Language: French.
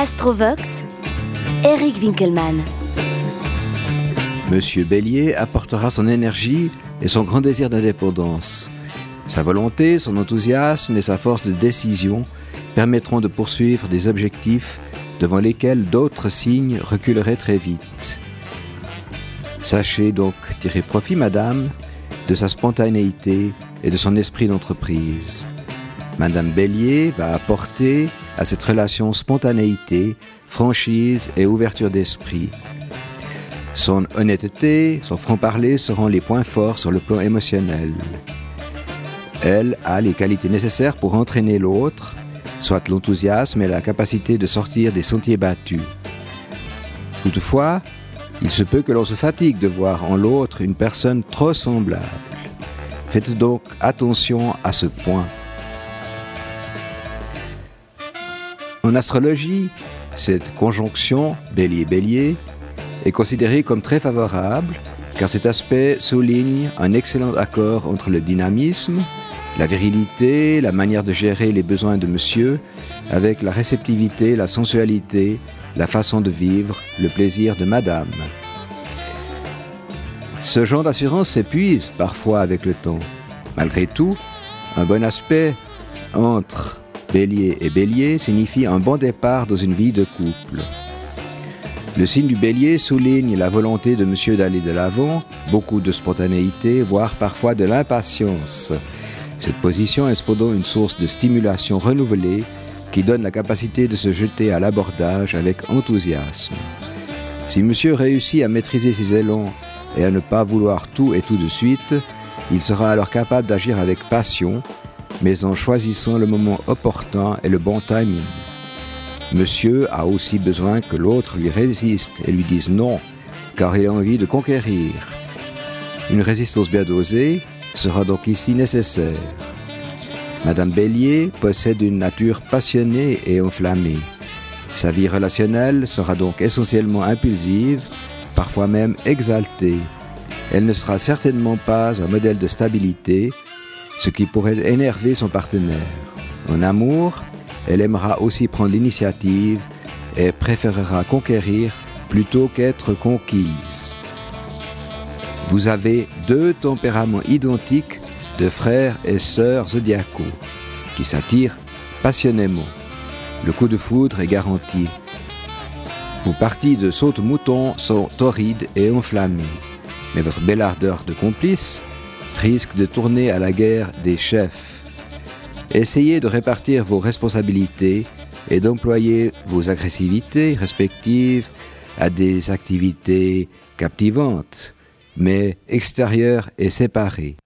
Astrovox, Eric Winkelmann. Monsieur Bélier apportera son énergie et son grand désir d'indépendance. Sa volonté, son enthousiasme et sa force de décision permettront de poursuivre des objectifs devant lesquels d'autres signes reculeraient très vite. Sachez donc tirer profit, madame, de sa spontanéité et de son esprit d'entreprise. Madame Bélier va apporter à cette relation spontanéité, franchise et ouverture d'esprit. Son honnêteté, son franc-parler seront les points forts sur le plan émotionnel. Elle a les qualités nécessaires pour entraîner l'autre, soit l'enthousiasme et la capacité de sortir des sentiers battus. Toutefois, il se peut que l'on se fatigue de voir en l'autre une personne trop semblable. Faites donc attention à ce point. En astrologie, cette conjonction bélier-bélier est considérée comme très favorable car cet aspect souligne un excellent accord entre le dynamisme, la virilité, la manière de gérer les besoins de monsieur, avec la réceptivité, la sensualité, la façon de vivre, le plaisir de madame. Ce genre d'assurance s'épuise parfois avec le temps. Malgré tout, un bon aspect entre bélier et bélier signifie un bon départ dans une vie de couple. Le signe du bélier souligne la volonté de monsieur d'aller de l'avant, beaucoup de spontanéité, voire parfois de l'impatience. Cette position est cependant une source de stimulation renouvelée qui donne la capacité de se jeter à l'abordage avec enthousiasme. Si monsieur réussit à maîtriser ses élans et à ne pas vouloir tout et tout de suite, il sera alors capable d'agir avec passion, mais en choisissant le moment opportun et le bon timing. Monsieur a aussi besoin que l'autre lui résiste et lui dise non, car il a envie de conquérir. Une résistance bien dosée sera donc ici nécessaire. Madame Bélier possède une nature passionnée et enflammée. Sa vie relationnelle sera donc essentiellement impulsive, parfois même exaltée. Elle ne sera certainement pas un modèle de stabilité, ce qui pourrait énerver son partenaire. En amour, elle aimera aussi prendre l'initiative et préférera conquérir plutôt qu'être conquise. Vous avez deux tempéraments identiques de frères et sœurs zodiacaux qui s'attirent passionnément. Le coup de foudre est garanti. Vos parties de saute-mouton sont torrides et enflammées, mais votre belle ardeur de complice risque de tourner à la guerre des chefs. Essayez de répartir vos responsabilités et d'employer vos agressivités respectives à des activités captivantes, mais extérieures et séparées.